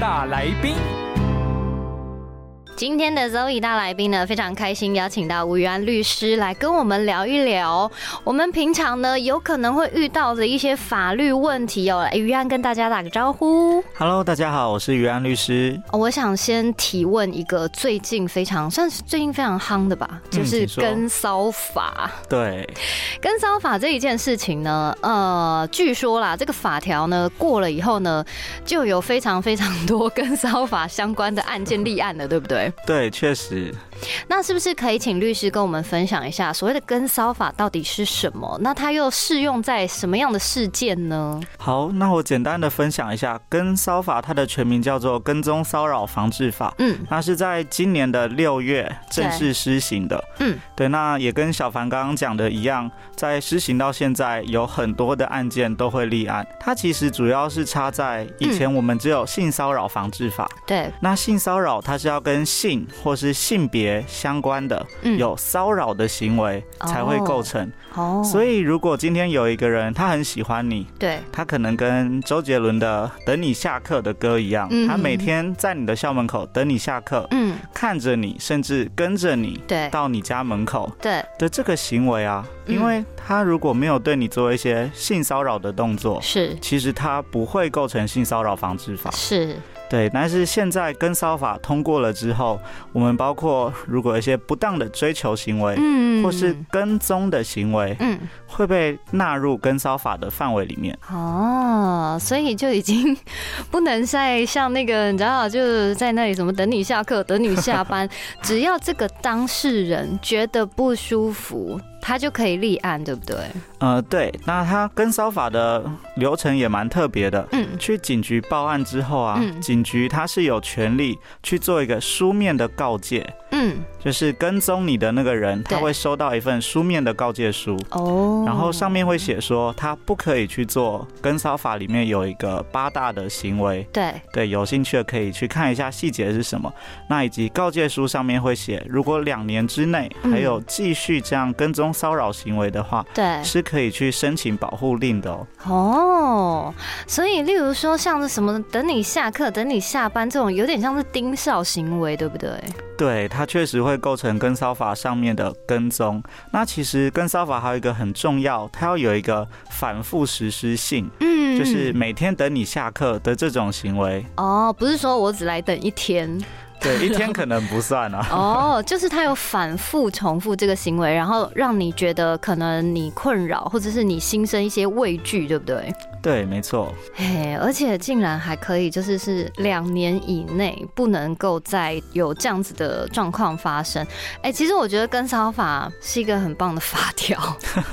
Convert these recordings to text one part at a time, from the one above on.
大来宾。今天的 Zoe 大来宾呢，非常开心邀请到吴宇安律师来跟我们聊一聊我们平常呢有可能会遇到的一些法律问题哦。来，于安跟大家打个招呼。Hello，大家好，我是于安律师。我想先提问一个最近非常算是最近非常夯的吧，就是跟骚法。对，跟骚法这一件事情呢，呃，据说啦，这个法条呢过了以后呢，就有非常非常多跟骚法相关的案件立案了，对不对？对，确实。那是不是可以请律师跟我们分享一下所谓的跟骚法到底是什么？那它又适用在什么样的事件呢？好，那我简单的分享一下跟骚法，它的全名叫做《跟踪骚扰防治法》。嗯，那是在今年的六月正式施行的。嗯，对，那也跟小凡刚刚讲的一样，在施行到现在，有很多的案件都会立案。它其实主要是差在以前我们只有性骚扰防治法。对，那性骚扰它是要跟性或是性别。相关的有骚扰的行为才会构成哦，所以如果今天有一个人他很喜欢你，对，他可能跟周杰伦的《等你下课》的歌一样，他每天在你的校门口等你下课，嗯，看着你，甚至跟着你，对，到你家门口，对的这个行为啊，因为他如果没有对你做一些性骚扰的动作，是，其实他不会构成性骚扰防治法，是。对，但是现在跟骚法通过了之后，我们包括如果一些不当的追求行为，嗯，或是跟踪的行为，嗯，会被纳入跟骚法的范围里面。哦，所以就已经 不能再像那个，你知道，就是在那里什么等你下课，等你下班，只要这个当事人觉得不舒服。他就可以立案，对不对？呃，对。那他跟骚法的流程也蛮特别的。嗯，去警局报案之后啊，警局他是有权利去做一个书面的告诫。嗯，就是跟踪你的那个人，他会收到一份书面的告诫书。哦。然后上面会写说，他不可以去做跟骚法里面有一个八大的行为。对。对，有兴趣的可以去看一下细节是什么。那以及告诫书上面会写，如果两年之内还有继续这样跟踪。骚扰行为的话，对，是可以去申请保护令的哦。哦，所以例如说像是什么等你下课、等你下班这种，有点像是盯梢行为，对不对？对，他确实会构成跟骚法上面的跟踪。那其实跟骚法还有一个很重要，它要有一个反复实施性，嗯，就是每天等你下课的这种行为。哦，不是说我只来等一天。对，一天可能不算啊。哦，就是他有反复重复这个行为，然后让你觉得可能你困扰，或者是你心生一些畏惧，对不对？对，没错。嘿，而且竟然还可以，就是是两年以内不能够再有这样子的状况发生。哎，其实我觉得跟骚法是一个很棒的法条，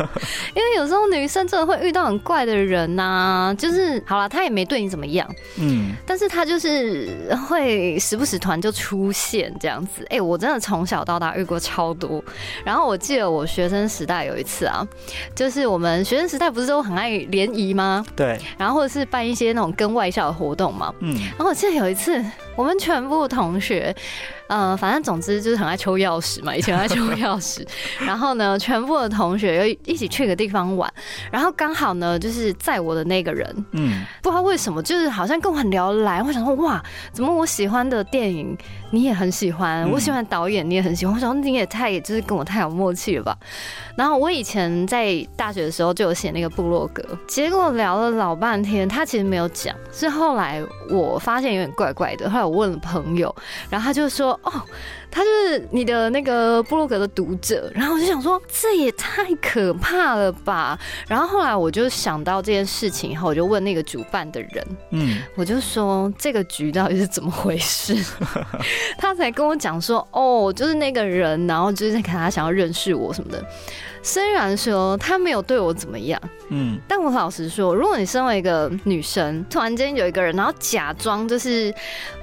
因为有时候女生真的会遇到很怪的人呐，就是好了，他也没对你怎么样，嗯，但是他就是会时不时团就出现这样子。哎，我真的从小到大遇过超多。然后我记得我学生时代有一次啊，就是我们学生时代不是都很爱联谊吗？对，然后或者是办一些那种跟外校的活动嘛，嗯，然后我记得有一次，我们全部同学。呃，反正总之就是很爱抽钥匙嘛，以前爱抽钥匙。然后呢，全部的同学又一起去个地方玩，然后刚好呢，就是载我的那个人，嗯，不知道为什么，就是好像跟我很聊得来。我想说，哇，怎么我喜欢的电影你也很喜欢，我喜欢导演你也很喜欢，我想你也太，就是跟我太有默契了吧。然后我以前在大学的时候就有写那个部落格，结果聊了老半天，他其实没有讲，是后来我发现有点怪怪的，后来我问了朋友，然后他就说。哦。他就是你的那个布洛格的读者。然后我就想说，这也太可怕了吧。然后后来我就想到这件事情以后，我就问那个主办的人，嗯，我就说这个局到底是怎么回事？他才跟我讲说，哦，就是那个人，然后就是看他想要认识我什么的。虽然说他没有对我怎么样，嗯，但我老实说，如果你身为一个女生，突然间有一个人，然后假装就是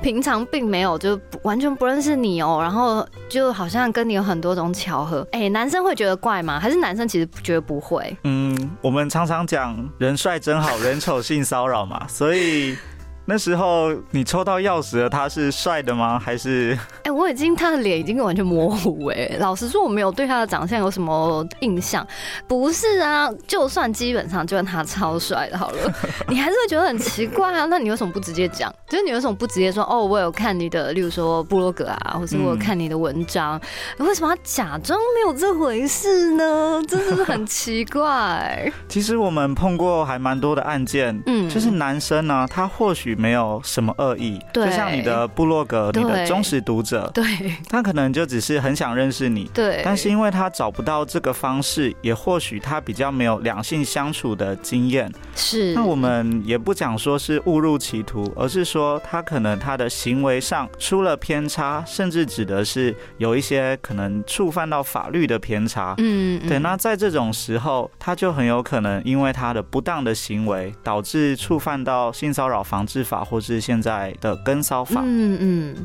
平常并没有就完全不认识你哦，然后就好像跟你有很多种巧合，哎，男生会觉得怪吗？还是男生其实觉得不会？嗯，我们常常讲人帅真好人丑性骚扰嘛，所以。那时候你抽到钥匙了，他是帅的吗？还是？哎，我已经他的脸已经完全模糊哎。老实说，我没有对他的长相有什么印象。不是啊，就算基本上就算他超帅的，好了，你还是会觉得很奇怪啊。那你为什么不直接讲？就是你为什么不直接说？哦，我有看你的，例如说布洛格啊，或者我有看你的文章。为什么要假装没有这回事呢？真的是很奇怪。其实我们碰过还蛮多的案件，嗯，就是男生呢，他或许。没有什么恶意，就像你的部落格，你的忠实读者，对，他可能就只是很想认识你，对，但是因为他找不到这个方式，也或许他比较没有两性相处的经验，是。那我们也不讲说是误入歧途，而是说他可能他的行为上出了偏差，甚至指的是有一些可能触犯到法律的偏差，嗯，对。那在这种时候，他就很有可能因为他的不当的行为，导致触犯到性骚扰防治。法或是现在的跟骚法，嗯嗯，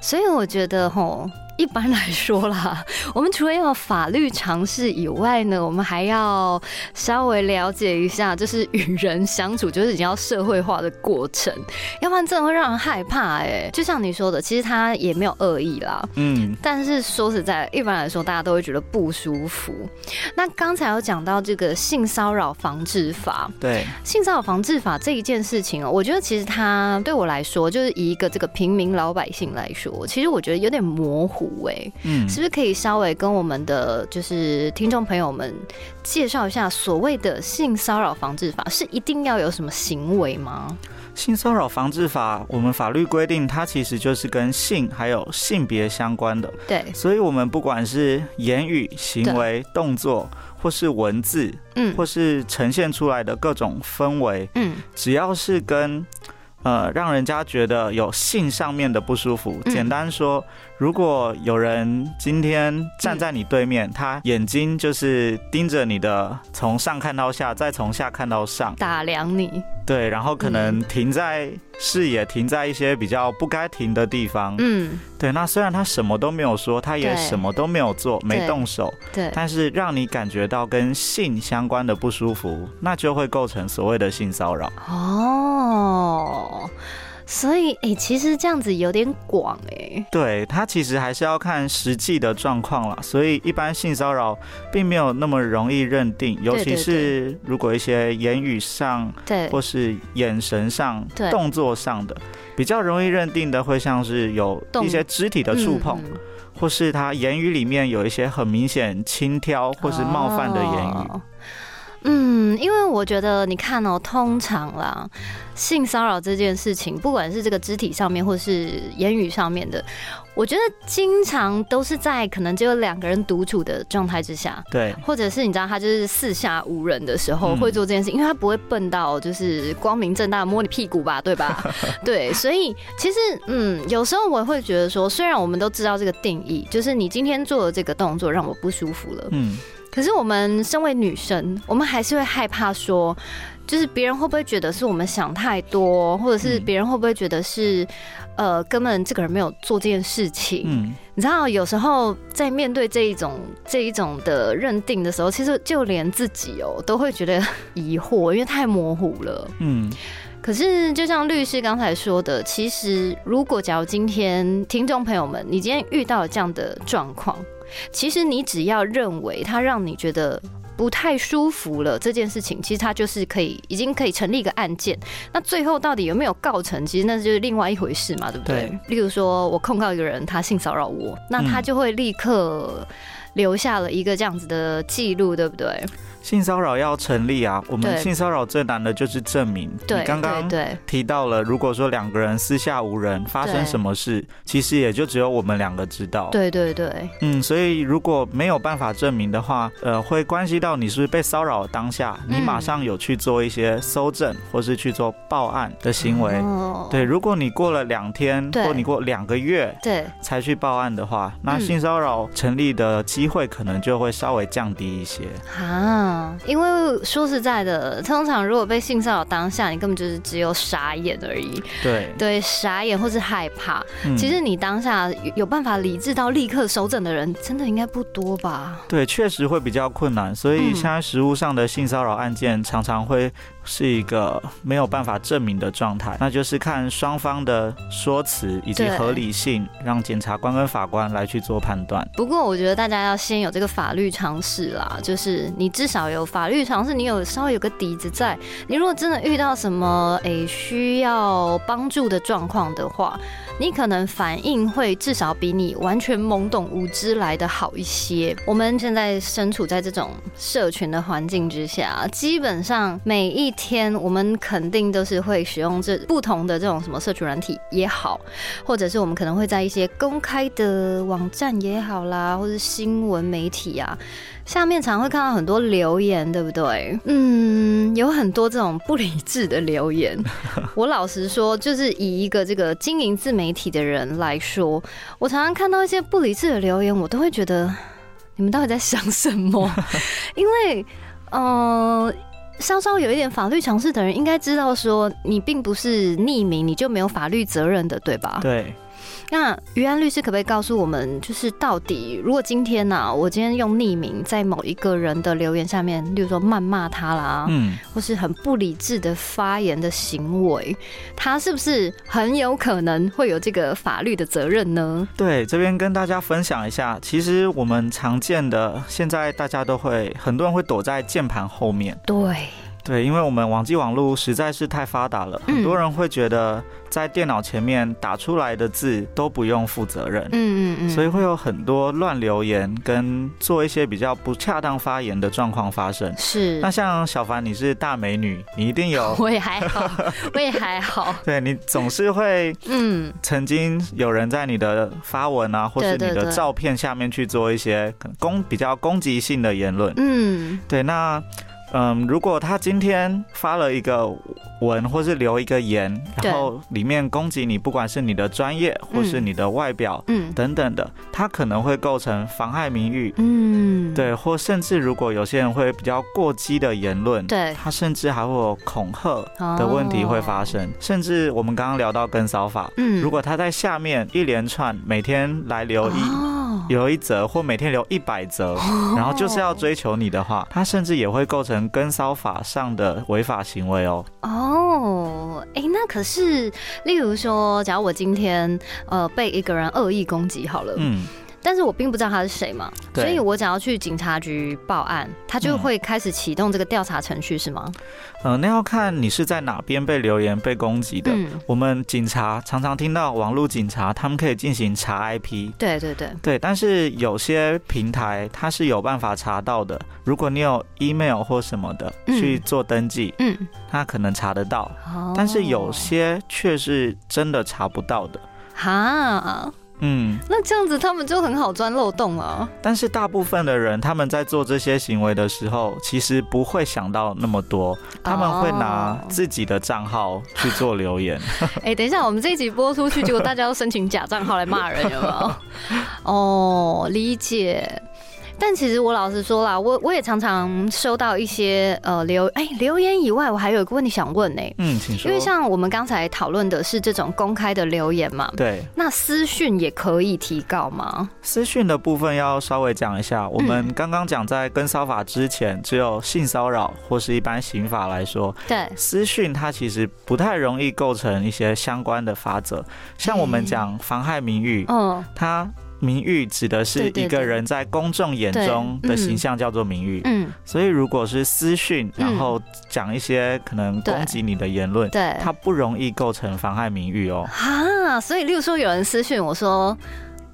所以我觉得吼。一般来说啦，我们除了要法律常识以外呢，我们还要稍微了解一下，就是与人相处，就是你要社会化的过程，要不然真的会让人害怕。哎，就像你说的，其实他也没有恶意啦，嗯，但是说实在，一般来说大家都会觉得不舒服。那刚才有讲到这个性骚扰防治法，对，性骚扰防治法这一件事情哦，我觉得其实它对我来说，就是以一个这个平民老百姓来说，其实我觉得有点模糊。位，嗯，是不是可以稍微跟我们的就是听众朋友们介绍一下所谓的性骚扰防治法是一定要有什么行为吗？性骚扰防治法，我们法律规定它其实就是跟性还有性别相关的，对，所以我们不管是言语、行为、动作，或是文字，嗯，或是呈现出来的各种氛围，嗯，只要是跟呃让人家觉得有性上面的不舒服，简单说。如果有人今天站在你对面，他眼睛就是盯着你的，从上看到下，再从下看到上，打量你，对，然后可能停在视野，停在一些比较不该停的地方，嗯，对。那虽然他什么都没有说，他也什么都没有做，没动手，对，但是让你感觉到跟性相关的不舒服，那就会构成所谓的性骚扰。哦。所以，哎，其实这样子有点广，哎。对他其实还是要看实际的状况了。所以，一般性骚扰并没有那么容易认定，尤其是如果一些言语上，对，或是眼神上、动作上的，比较容易认定的，会像是有一些肢体的触碰，或是他言语里面有一些很明显轻佻或是冒犯的言语。嗯，因为我觉得你看哦，通常啦，性骚扰这件事情，不管是这个肢体上面，或是言语上面的，我觉得经常都是在可能只有两个人独处的状态之下，对，或者是你知道他就是四下无人的时候会做这件事，因为他不会笨到就是光明正大摸你屁股吧，对吧？对，所以其实嗯，有时候我会觉得说，虽然我们都知道这个定义，就是你今天做的这个动作让我不舒服了，嗯。可是我们身为女生，我们还是会害怕说，就是别人会不会觉得是我们想太多，或者是别人会不会觉得是，呃，根本这个人没有做这件事情。嗯，你知道，有时候在面对这一种这一种的认定的时候，其实就连自己哦都会觉得疑惑，因为太模糊了。嗯，可是就像律师刚才说的，其实如果假如今天听众朋友们，你今天遇到了这样的状况。其实你只要认为他让你觉得不太舒服了这件事情，其实他就是可以已经可以成立一个案件。那最后到底有没有告成，其实那就是另外一回事嘛，对不对？例如说我控告一个人他性骚扰我，那他就会立刻留下了一个这样子的记录，对不对？性骚扰要成立啊，我们性骚扰最难的就是证明。对，刚刚提到了，如果说两个人私下无人发生什么事，其实也就只有我们两个知道。对对对，嗯，所以如果没有办法证明的话，呃，会关系到你是不是被骚扰当下，你马上有去做一些搜证或是去做报案的行为。对，如果你过了两天或你过两个月，对，才去报案的话，那性骚扰成立的机会可能就会稍微降低一些。啊，因为说实在的，通常如果被性骚扰当下，你根本就是只有傻眼而已。对对，傻眼或是害怕。其实你当下有办法理智到立刻收整的人，真的应该不多吧？对，确实会比较困难。所以现在实物上的性骚扰案件常常会。是一个没有办法证明的状态，那就是看双方的说辞以及合理性，让检察官跟法官来去做判断。不过，我觉得大家要先有这个法律常识啦，就是你至少有法律常识，你有稍微有个底子在。你如果真的遇到什么诶需要帮助的状况的话，你可能反应会至少比你完全懵懂无知来的好一些。我们现在身处在这种社群的环境之下，基本上每一天我们肯定都是会使用这不同的这种什么社群软体也好，或者是我们可能会在一些公开的网站也好啦，或者新闻媒体啊。下面常会看到很多留言，对不对？嗯，有很多这种不理智的留言。我老实说，就是以一个这个经营自媒体的人来说，我常常看到一些不理智的留言，我都会觉得你们到底在想什么？因为，嗯，稍稍有一点法律常识的人应该知道，说你并不是匿名，你就没有法律责任的，对吧？对。那于安律师可不可以告诉我们，就是到底如果今天呢，我今天用匿名在某一个人的留言下面，例如说谩骂他啦，嗯，或是很不理智的发言的行为，他是不是很有可能会有这个法律的责任呢？对，这边跟大家分享一下，其实我们常见的，现在大家都会，很多人会躲在键盘后面，对。对，因为我们网际网络实在是太发达了，很多人会觉得在电脑前面打出来的字都不用负责任，嗯嗯嗯，所以会有很多乱留言跟做一些比较不恰当发言的状况发生。是，那像小凡，你是大美女，你一定有，我也还好，我也还好。对你总是会，嗯，曾经有人在你的发文啊，或是你的照片下面去做一些可能攻比较攻击性的言论，嗯，对，那。嗯，如果他今天发了一个文，或是留一个言，然后里面攻击你，不管是你的专业，或是你的外表，嗯，等等的，他可能会构成妨害名誉，嗯，对，或甚至如果有些人会比较过激的言论，对，他甚至还会有恐吓的问题会发生，甚至我们刚刚聊到跟骚法，嗯，如果他在下面一连串每天来留一。有一则或每天留一百则，然后就是要追求你的话，他甚至也会构成跟骚法上的违法行为哦。哦，哎，那可是，例如说，假如我今天呃被一个人恶意攻击好了，嗯。但是我并不知道他是谁嘛，所以我只要去警察局报案，他就会开始启动这个调查程序，是吗？呃，那要看你是在哪边被留言被攻击的。我们警察常常听到网络警察，他们可以进行查 IP。对对对对，但是有些平台它是有办法查到的，如果你有 email 或什么的去做登记，嗯，他可能查得到。但是有些却是真的查不到的。哈。嗯，那这样子他们就很好钻漏洞啊。但是大部分的人他们在做这些行为的时候，其实不会想到那么多，他们会拿自己的账号去做留言。哎，等一下，我们这一集播出去，结果大家要申请假账号来骂人，有没有？哦，理解。但其实我老实说啦，我我也常常收到一些呃留哎留言以外，我还有一个问题想问呢。嗯，请说。因为像我们刚才讨论的是这种公开的留言嘛，对。那私讯也可以提告吗？私讯的部分要稍微讲一下。我们刚刚讲在跟骚法之前，只有性骚扰或是一般刑法来说，对。私讯它其实不太容易构成一些相关的法则，像我们讲妨害名誉，嗯，它。名誉指的是一个人在公众眼中的形象，叫做名誉。嗯，所以如果是私讯，然后讲一些可能攻击你的言论，对，它不容易构成妨害名誉哦。啊，所以例如说有人私讯我说。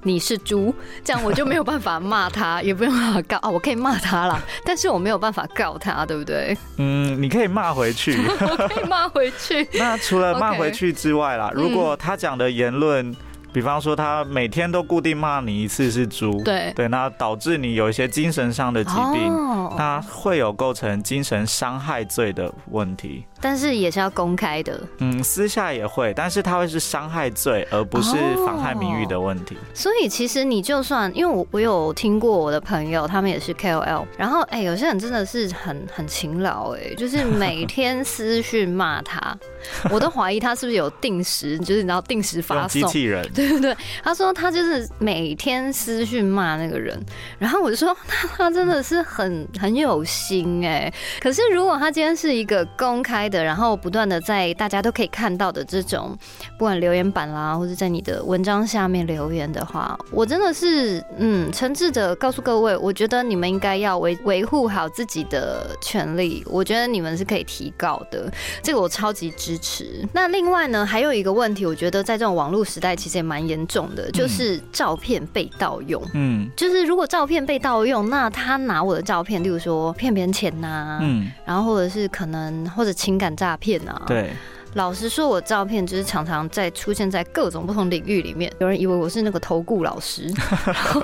你是猪，这样我就没有办法骂他，也不用办法告啊，我可以骂他啦，但是我没有办法告他，对不对？嗯，你可以骂回去，我可以骂回去。那除了骂回去之外啦，如果他讲的言论。比方说，他每天都固定骂你一次是猪，对对，那导致你有一些精神上的疾病，那会有构成精神伤害罪的问题。但是也是要公开的，嗯，私下也会，但是它会是伤害罪，而不是妨害名誉的问题。所以其实你就算，因为我我有听过我的朋友，他们也是 KOL，然后哎，有些人真的是很很勤劳，哎，就是每天私讯骂他，我都怀疑他是不是有定时，就是你知道定时发送。机器人，对对对，他说他就是每天私讯骂那个人，然后我就说 他真的是很很有心哎，可是如果他今天是一个公开。的，然后不断的在大家都可以看到的这种，不管留言板啦，或者在你的文章下面留言的话，我真的是嗯诚挚的告诉各位，我觉得你们应该要维维护好自己的权利，我觉得你们是可以提高的，这个我超级支持。那另外呢，还有一个问题，我觉得在这种网络时代其实也蛮严重的，就是照片被盗用。嗯，就是如果照片被盗用，那他拿我的照片，例如说骗别人钱呐，嗯，然后或者是可能或者情。敢诈骗啊！对，老实说，我照片就是常常在出现在各种不同领域里面。有人以为我是那个投顾老师，然 后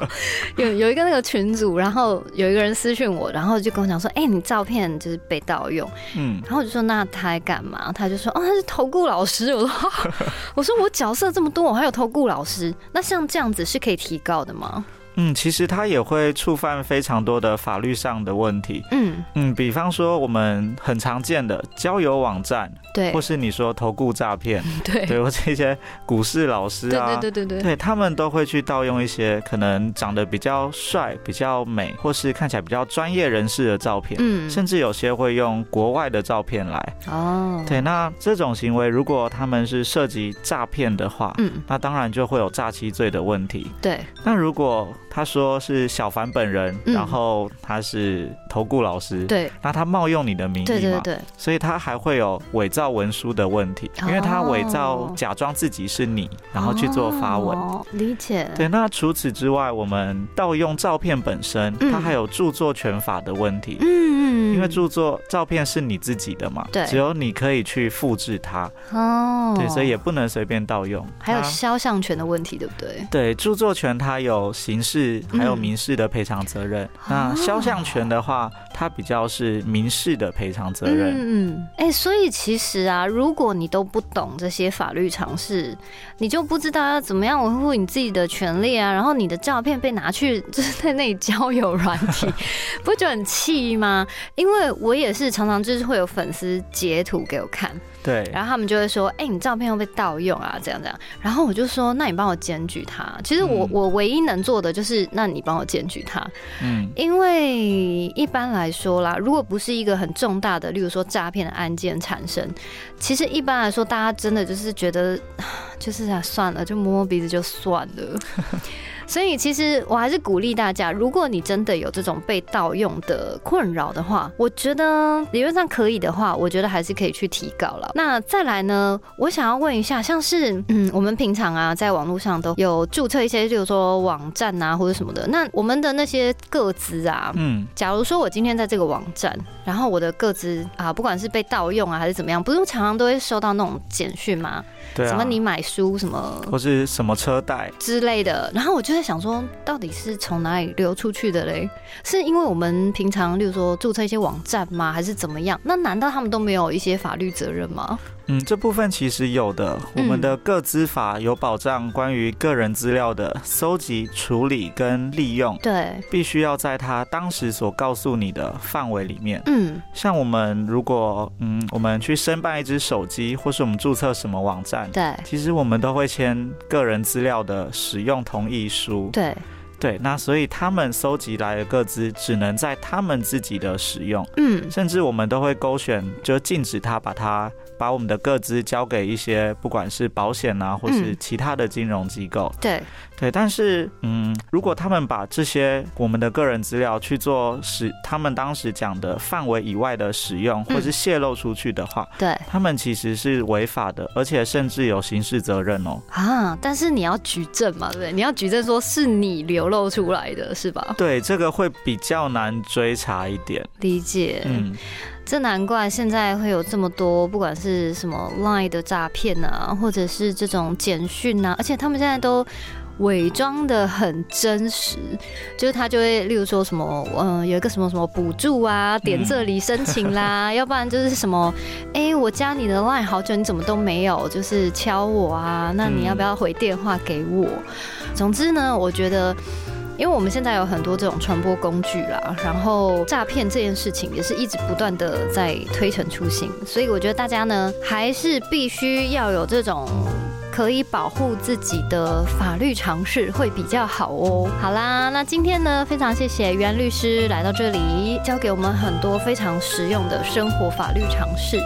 有有一个那个群组，然后有一个人私讯我，然后就跟我讲说：“哎，你照片就是被盗用。”嗯，然后我就说：“那他还干嘛？”他就说：“哦，他是投顾老师。”我说：“ 我说我角色这么多，我还有投顾老师，那像这样子是可以提高的吗？”嗯，其实它也会触犯非常多的法律上的问题。嗯。嗯，比方说我们很常见的交友网站，对，或是你说投顾诈骗，对，对，或这些股市老师啊，对对对对。对，他们都会去盗用一些可能长得比较帅、比较美，或是看起来比较专业人士的照片，嗯，甚至有些会用国外的照片来。哦，对，那这种行为如果他们是涉及诈骗的话，嗯，那当然就会有诈欺罪的问题。对，那如果他说是小凡本人，然后他是投顾老师，对，那他冒用你的名义嘛，对对对，所以他还会有伪造文书的问题，因为他伪造假装自己是你，然后去做发文，理解。对，那除此之外，我们盗用照片本身，它还有著作权法的问题，嗯嗯，因为著作照片是你自己的嘛，对，只有你可以去复制它，哦，对，所以也不能随便盗用，还有肖像权的问题，对不对？对，著作权它有刑事。还有民事的赔偿责任。那肖像权的话，它比较是民事的赔偿责任。嗯嗯。哎，所以其实啊，如果你都不懂这些法律常识，你就不知道要怎么样维护你自己的权利啊。然后你的照片被拿去就是在那里交友软体，不觉得很气吗？因为我也是常常就是会有粉丝截图给我看。对，然后他们就会说：“哎，你照片又被盗用啊，这样这样。”然后我就说：“那你帮我检举他。”其实我我唯一能做的就是，那你帮我检举他。嗯，因为一般来说啦，如果不是一个很重大的，例如说诈骗的案件产生，其实一般来说，大家真的就是觉得，就是啊，算了，就摸摸鼻子就算了。所以，其实我还是鼓励大家，如果你真的有这种被盗用的困扰的话，我觉得理论上可以的话，我觉得还是可以去提高了。那再来呢，我想要问一下，像是嗯，我们平常啊，在网络上都有注册一些，就是说网站啊或者什么的，那我们的那些个资啊，嗯，假如说我今天在这个网站，然后我的个资啊，不管是被盗用啊还是怎么样，不是常常都会收到那种简讯吗？对啊，什么你买书什么，或是什么车贷之类的，然后我就在想说，到底是从哪里流出去的嘞？是因为我们平常，例如说注册一些网站吗？还是怎么样？那难道他们都没有一些法律责任吗？嗯，这部分其实有的。我们的个资法有保障关于个人资料的搜集、处理跟利用。对，必须要在他当时所告诉你的范围里面。嗯，像我们如果嗯，我们去申办一只手机，或是我们注册什么网站，对，其实我们都会签个人资料的使用同意书。对。对，那所以他们搜集来的个资只能在他们自己的使用，嗯，甚至我们都会勾选，就禁止他把它。把我们的个资交给一些不管是保险啊，或是其他的金融机构。对对，但是嗯，如果他们把这些我们的个人资料去做使他们当时讲的范围以外的使用，或是泄露出去的话，对，他们其实是违法的，而且甚至有刑事责任哦。啊，但是你要举证嘛，对不对？你要举证说是你流露出来的，是吧？对，这个会比较难追查一点。理解。嗯。这难怪现在会有这么多，不管是什么 Line 的诈骗啊，或者是这种简讯啊，而且他们现在都伪装的很真实，就是他就会，例如说什么，嗯，有一个什么什么补助啊，点这里申请啦，要不然就是什么，哎，我加你的 Line 好久，你怎么都没有，就是敲我啊，那你要不要回电话给我？总之呢，我觉得。因为我们现在有很多这种传播工具啦，然后诈骗这件事情也是一直不断的在推陈出新，所以我觉得大家呢还是必须要有这种可以保护自己的法律常识会比较好哦。好啦，那今天呢非常谢谢袁律师来到这里，教给我们很多非常实用的生活法律常识。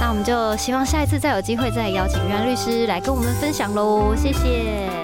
那我们就希望下一次再有机会再邀请袁律师来跟我们分享喽，谢谢。